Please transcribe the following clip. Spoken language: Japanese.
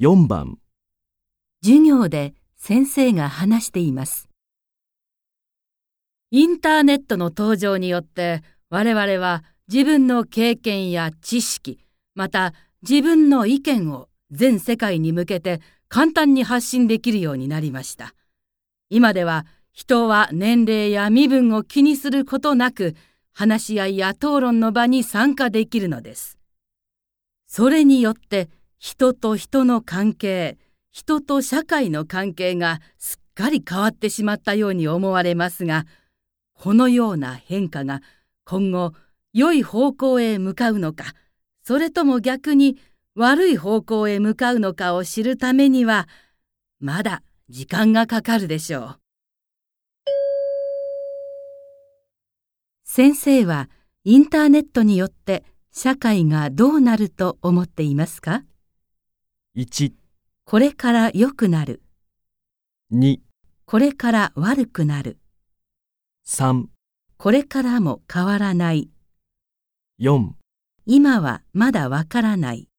4番授業で先生が話しています。インターネットの登場によって我々は自分の経験や知識、また自分の意見を全世界に向けて簡単に発信できるようになりました。今では人は年齢や身分を気にすることなく話し合いや討論の場に参加できるのです。それによって人と人の関係、人と社会の関係がすっかり変わってしまったように思われますが、このような変化が今後良い方向へ向かうのか、それとも逆に悪い方向へ向かうのかを知るためには、まだ時間がかかるでしょう。先生はインターネットによって社会がどうなると思っていますか？1、これから良くなる。2、これから悪くなる。3、これからも変わらない。4今はまだわからない。